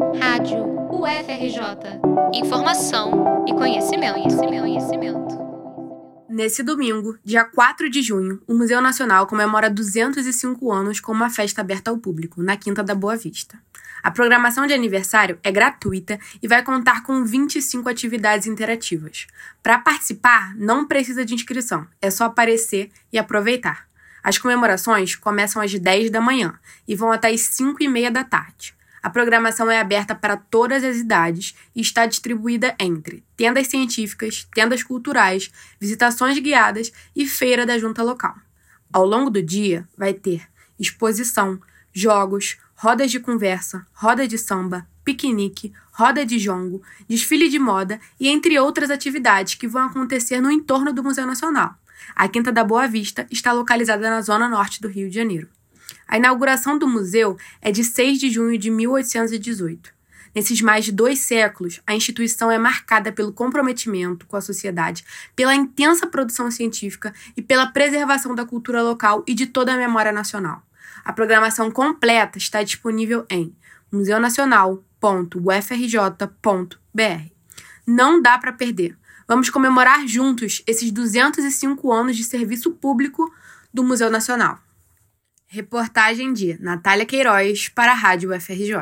Rádio UFRJ. Informação e conhecimento, conhecimento, conhecimento. Nesse domingo, dia 4 de junho, o Museu Nacional comemora 205 anos com uma festa aberta ao público, na Quinta da Boa Vista. A programação de aniversário é gratuita e vai contar com 25 atividades interativas. Para participar, não precisa de inscrição, é só aparecer e aproveitar. As comemorações começam às 10 da manhã e vão até às 5 e meia da tarde. A programação é aberta para todas as idades e está distribuída entre tendas científicas, tendas culturais, visitações guiadas e feira da junta local. Ao longo do dia, vai ter exposição, jogos, rodas de conversa, roda de samba, piquenique, roda de jongo, desfile de moda e entre outras atividades que vão acontecer no entorno do Museu Nacional. A Quinta da Boa Vista está localizada na zona norte do Rio de Janeiro. A inauguração do museu é de 6 de junho de 1818. Nesses mais de dois séculos, a instituição é marcada pelo comprometimento com a sociedade, pela intensa produção científica e pela preservação da cultura local e de toda a memória nacional. A programação completa está disponível em museunacional.ufrj.br. Não dá para perder. Vamos comemorar juntos esses 205 anos de serviço público do Museu Nacional. Reportagem de Natália Queiroz para a Rádio UFRJ.